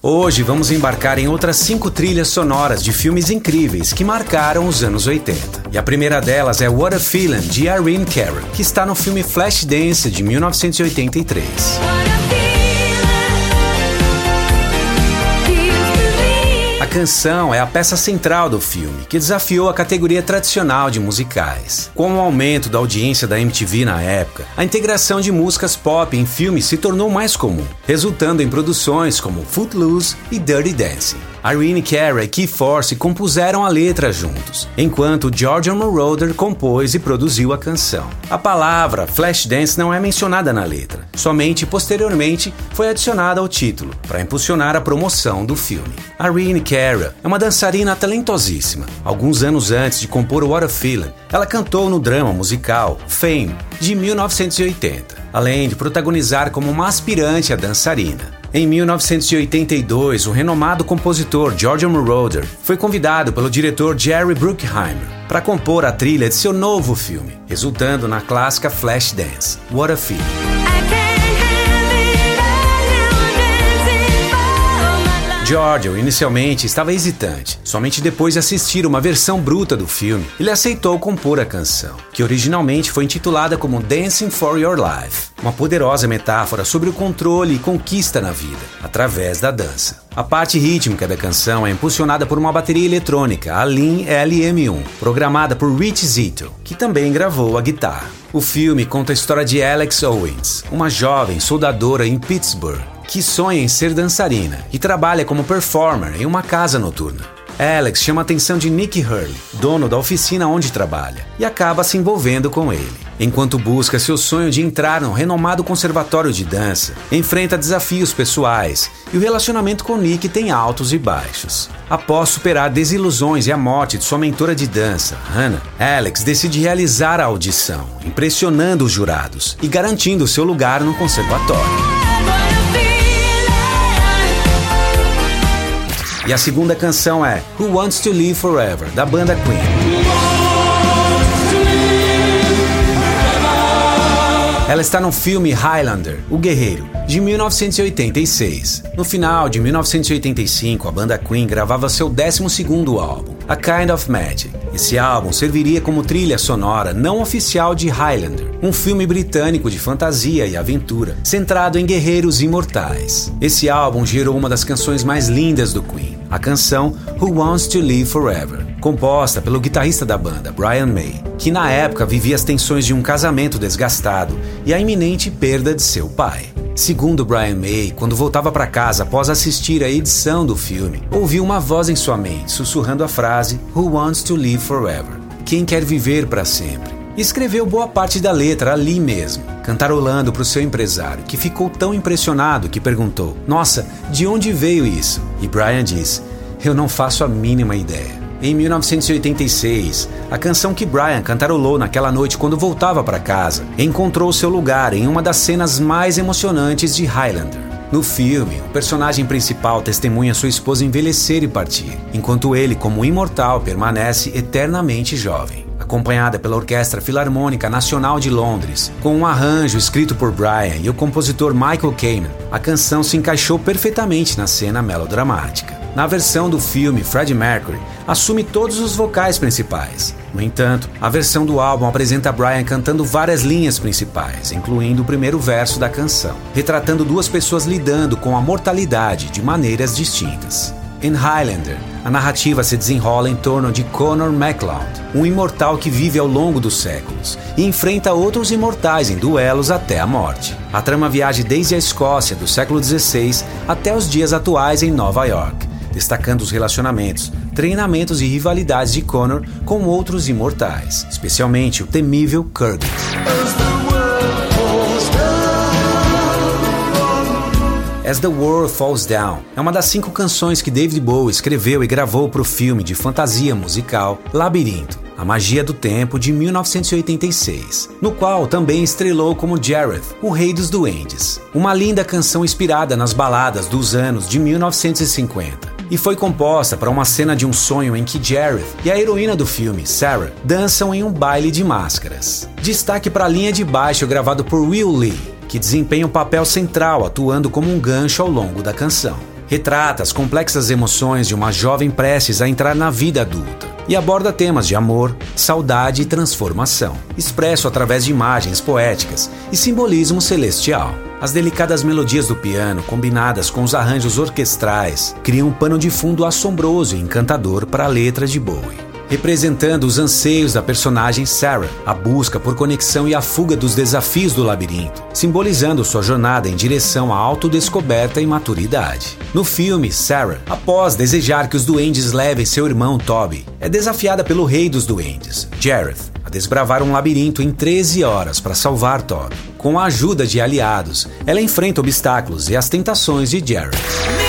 Hoje vamos embarcar em outras cinco trilhas sonoras de filmes incríveis que marcaram os anos 80. E a primeira delas é What a Feeling, de Irene Cara, que está no filme Flashdance de 1983. Canção é a peça central do filme, que desafiou a categoria tradicional de musicais. Com o aumento da audiência da MTV na época, a integração de músicas pop em filmes se tornou mais comum, resultando em produções como Footloose e Dirty Dancing. Irene Cara e Key Force compuseram a letra juntos, enquanto George Moroder compôs e produziu a canção. A palavra Flashdance não é mencionada na letra, somente posteriormente foi adicionada ao título, para impulsionar a promoção do filme. Irene Cara é uma dançarina talentosíssima. Alguns anos antes de compor What a Feeling, ela cantou no drama musical Fame, de 1980, além de protagonizar como uma aspirante a dançarina. Em 1982, o renomado compositor George Moroder foi convidado pelo diretor Jerry Bruckheimer para compor a trilha de seu novo filme, resultando na clássica Flashdance, What a Feeling. Giorgio inicialmente estava hesitante. Somente depois de assistir uma versão bruta do filme, ele aceitou compor a canção, que originalmente foi intitulada como Dancing for Your Life, uma poderosa metáfora sobre o controle e conquista na vida, através da dança. A parte rítmica da canção é impulsionada por uma bateria eletrônica, a Lean LM1, programada por Rich Zito, que também gravou a guitarra. O filme conta a história de Alex Owens, uma jovem soldadora em Pittsburgh que sonha em ser dançarina e trabalha como performer em uma casa noturna. Alex chama a atenção de Nick Hurley, dono da oficina onde trabalha, e acaba se envolvendo com ele. Enquanto busca seu sonho de entrar no renomado conservatório de dança, enfrenta desafios pessoais e o relacionamento com Nick tem altos e baixos. Após superar desilusões e a morte de sua mentora de dança, Hannah, Alex decide realizar a audição, impressionando os jurados e garantindo seu lugar no conservatório. E a segunda canção é Who Wants to Live Forever, da banda Queen. Ela está no filme Highlander, O Guerreiro, de 1986. No final de 1985, a banda Queen gravava seu 12º álbum, A Kind of Magic. Esse álbum serviria como trilha sonora não oficial de Highlander, um filme britânico de fantasia e aventura, centrado em guerreiros imortais. Esse álbum gerou uma das canções mais lindas do Queen, a canção Who Wants to Live Forever, composta pelo guitarrista da banda, Brian May, que na época vivia as tensões de um casamento desgastado e a iminente perda de seu pai. Segundo Brian May, quando voltava para casa após assistir a edição do filme, ouviu uma voz em sua mente sussurrando a frase Who wants to live forever? Quem quer viver para sempre? Escreveu boa parte da letra ali mesmo, cantarolando para o seu empresário, que ficou tão impressionado que perguntou: Nossa, de onde veio isso? E Brian disse: Eu não faço a mínima ideia. Em 1986, a canção que Brian cantarolou naquela noite quando voltava para casa encontrou seu lugar em uma das cenas mais emocionantes de Highlander. No filme, o personagem principal testemunha sua esposa envelhecer e partir, enquanto ele, como imortal, permanece eternamente jovem. Acompanhada pela Orquestra Filarmônica Nacional de Londres, com um arranjo escrito por Brian e o compositor Michael Kamen, a canção se encaixou perfeitamente na cena melodramática. Na versão do filme, Freddie Mercury assume todos os vocais principais. No entanto, a versão do álbum apresenta Brian cantando várias linhas principais, incluindo o primeiro verso da canção, retratando duas pessoas lidando com a mortalidade de maneiras distintas. Em Highlander, a narrativa se desenrola em torno de Conor MacLeod, um imortal que vive ao longo dos séculos e enfrenta outros imortais em duelos até a morte. A trama viaja desde a Escócia do século XVI até os dias atuais em Nova York, destacando os relacionamentos, treinamentos e rivalidades de Connor com outros imortais, especialmente o temível Kurgan. As the World Falls Down é uma das cinco canções que David Bowie escreveu e gravou para o filme de fantasia musical Labirinto, a Magia do Tempo de 1986, no qual também estrelou como Jareth, o Rei dos Duendes, uma linda canção inspirada nas baladas dos anos de 1950 e foi composta para uma cena de um sonho em que Jareth e a heroína do filme, Sarah, dançam em um baile de máscaras. Destaque para a linha de baixo gravado por Will Lee, que desempenha um papel central atuando como um gancho ao longo da canção. Retrata as complexas emoções de uma jovem prestes a entrar na vida adulta e aborda temas de amor, saudade e transformação, expresso através de imagens poéticas e simbolismo celestial. As delicadas melodias do piano, combinadas com os arranjos orquestrais, criam um pano de fundo assombroso e encantador para a letra de Bowie representando os anseios da personagem Sarah, a busca por conexão e a fuga dos desafios do labirinto, simbolizando sua jornada em direção à autodescoberta e maturidade. No filme, Sarah, após desejar que os duendes levem seu irmão Toby, é desafiada pelo rei dos duendes, Jareth, a desbravar um labirinto em 13 horas para salvar Toby. Com a ajuda de aliados, ela enfrenta obstáculos e as tentações de Jareth.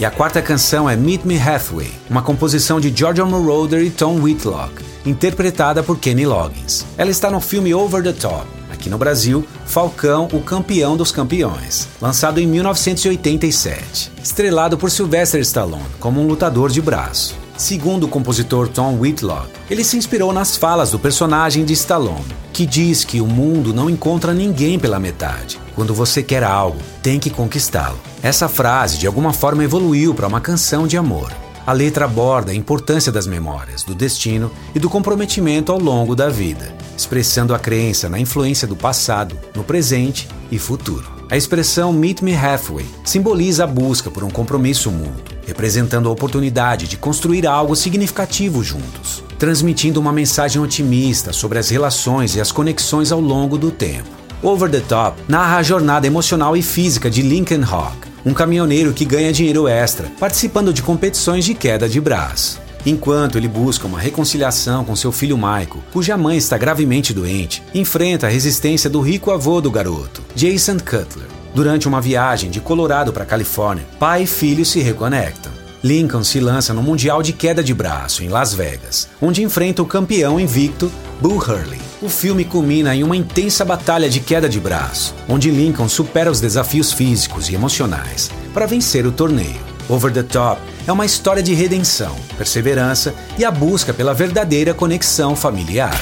E a quarta canção é Meet Me Halfway, uma composição de George Moroder e Tom Whitlock, interpretada por Kenny Loggins. Ela está no filme Over the Top, aqui no Brasil, Falcão, o campeão dos campeões, lançado em 1987, estrelado por Sylvester Stallone como um lutador de braço. Segundo o compositor Tom Whitlock, ele se inspirou nas falas do personagem de Stallone, que diz que o mundo não encontra ninguém pela metade. Quando você quer algo, tem que conquistá-lo. Essa frase de alguma forma evoluiu para uma canção de amor. A letra aborda a importância das memórias, do destino e do comprometimento ao longo da vida, expressando a crença na influência do passado, no presente e futuro. A expressão Meet Me Halfway simboliza a busca por um compromisso mútuo, representando a oportunidade de construir algo significativo juntos, transmitindo uma mensagem otimista sobre as relações e as conexões ao longo do tempo. Over the Top narra a jornada emocional e física de Lincoln Hawk, um caminhoneiro que ganha dinheiro extra participando de competições de queda de braço. Enquanto ele busca uma reconciliação com seu filho Michael, cuja mãe está gravemente doente, enfrenta a resistência do rico avô do garoto, Jason Cutler. Durante uma viagem de Colorado para Califórnia, pai e filho se reconectam. Lincoln se lança no Mundial de Queda de Braço, em Las Vegas, onde enfrenta o campeão invicto, Bull Hurley. O filme culmina em uma intensa batalha de queda de braço, onde Lincoln supera os desafios físicos e emocionais para vencer o torneio. Over the Top é uma história de redenção, perseverança e a busca pela verdadeira conexão familiar.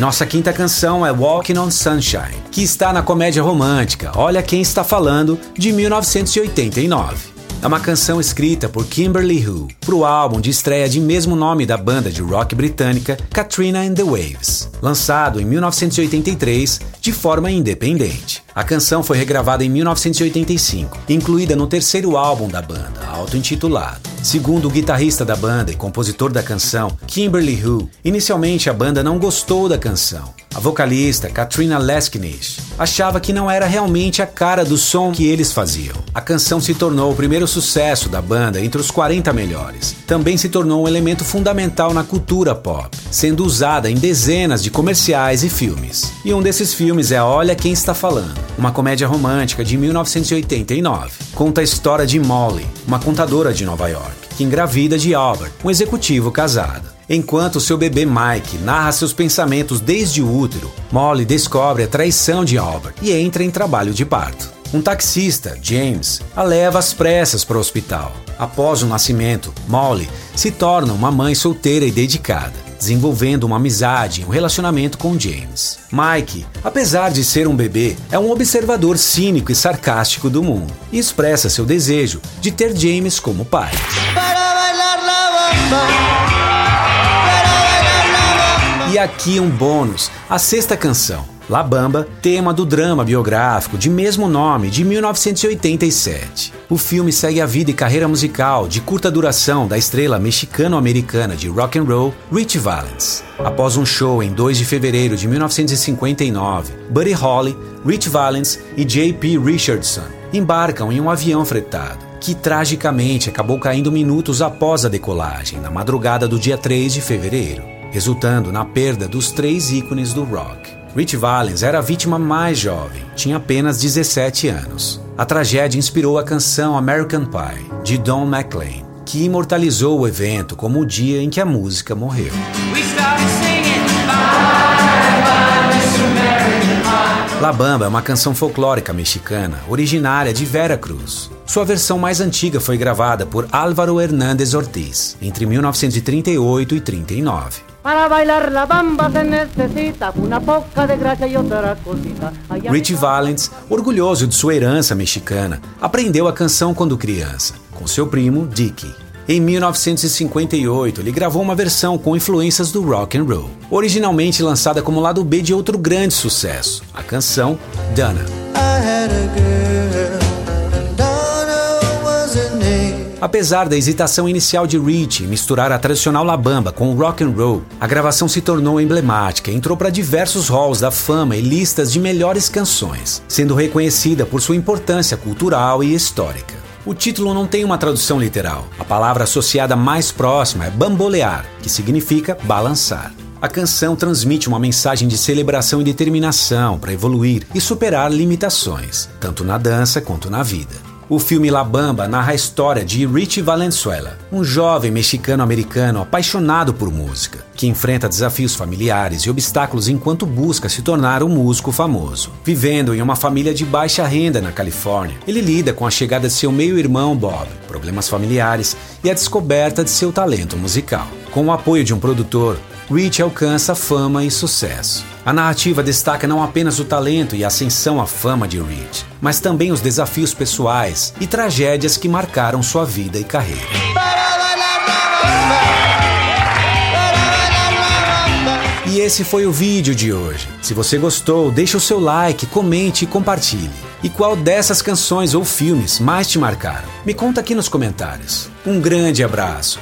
Nossa quinta canção é Walking on Sunshine, que está na comédia romântica Olha Quem Está Falando, de 1989. É uma canção escrita por Kimberly Hu para o álbum de estreia de mesmo nome da banda de rock britânica Katrina and the Waves, lançado em 1983 de forma independente. A canção foi regravada em 1985, incluída no terceiro álbum da banda, auto-intitulado. Segundo o guitarrista da banda e compositor da canção, Kimberly Hu, inicialmente a banda não gostou da canção. A vocalista, Katrina Leskinish, achava que não era realmente a cara do som que eles faziam. A canção se tornou o primeiro sucesso da banda entre os 40 melhores. Também se tornou um elemento fundamental na cultura pop, sendo usada em dezenas de comerciais e filmes. E um desses filmes é Olha Quem Está Falando, uma comédia romântica de 1989. Conta a história de Molly, uma contadora de Nova York, que engravida de Albert, um executivo casado. Enquanto seu bebê Mike narra seus pensamentos desde o útero, Molly descobre a traição de Albert e entra em trabalho de parto. Um taxista, James, a leva às pressas para o hospital. Após o nascimento, Molly se torna uma mãe solteira e dedicada, desenvolvendo uma amizade e um relacionamento com James. Mike, apesar de ser um bebê, é um observador cínico e sarcástico do mundo e expressa seu desejo de ter James como pai. E aqui um bônus, a sexta canção. La Bamba, tema do drama biográfico de mesmo nome de 1987. O filme segue a vida e carreira musical de curta duração da estrela mexicano-americana de rock and roll Rich Valens. Após um show em 2 de fevereiro de 1959, Buddy Holly, Rich Valens e J.P. Richardson embarcam em um avião fretado que tragicamente acabou caindo minutos após a decolagem, na madrugada do dia 3 de fevereiro, resultando na perda dos três ícones do rock. Rich Valens era a vítima mais jovem, tinha apenas 17 anos. A tragédia inspirou a canção American Pie, de Don McLean, que imortalizou o evento como o dia em que a música morreu. La Bamba é uma canção folclórica mexicana, originária de Vera Cruz. Sua versão mais antiga foi gravada por Álvaro Hernández Ortiz entre 1938 e 39. Para bailar la bamba se necesita una poca de gracia y otra cosita. Richie Valens, orgulhoso de sua herança mexicana, aprendeu a canção quando criança, com seu primo Dickie. Em 1958, ele gravou uma versão com influências do rock and roll, originalmente lançada como lado B de outro grande sucesso, a canção Donna. Apesar da hesitação inicial de Rich em misturar a tradicional La Bamba com o rock and roll, a gravação se tornou emblemática e entrou para diversos halls da fama e listas de melhores canções, sendo reconhecida por sua importância cultural e histórica. O título não tem uma tradução literal. A palavra associada mais próxima é bambolear, que significa balançar. A canção transmite uma mensagem de celebração e determinação para evoluir e superar limitações, tanto na dança quanto na vida. O filme La Bamba narra a história de Richie Valenzuela, um jovem mexicano-americano apaixonado por música, que enfrenta desafios familiares e obstáculos enquanto busca se tornar um músico famoso. Vivendo em uma família de baixa renda na Califórnia, ele lida com a chegada de seu meio-irmão Bob, problemas familiares e a descoberta de seu talento musical. Com o apoio de um produtor, Rich alcança fama e sucesso. A narrativa destaca não apenas o talento e ascensão à fama de Rich, mas também os desafios pessoais e tragédias que marcaram sua vida e carreira. E esse foi o vídeo de hoje. Se você gostou, deixe o seu like, comente e compartilhe. E qual dessas canções ou filmes mais te marcaram? Me conta aqui nos comentários. Um grande abraço.